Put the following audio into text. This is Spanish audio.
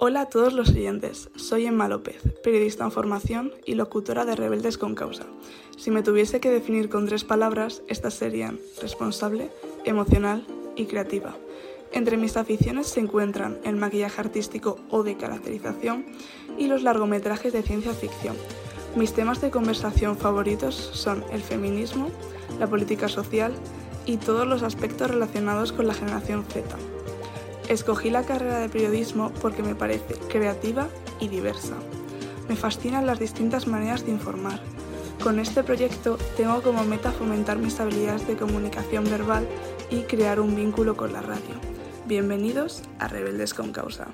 Hola a todos los oyentes, soy Emma López, periodista en formación y locutora de Rebeldes con Causa. Si me tuviese que definir con tres palabras, estas serían responsable, emocional y creativa. Entre mis aficiones se encuentran el maquillaje artístico o de caracterización y los largometrajes de ciencia ficción. Mis temas de conversación favoritos son el feminismo, la política social y todos los aspectos relacionados con la generación Z. Escogí la carrera de periodismo porque me parece creativa y diversa. Me fascinan las distintas maneras de informar. Con este proyecto tengo como meta fomentar mis habilidades de comunicación verbal y crear un vínculo con la radio. Bienvenidos a Rebeldes con Causa.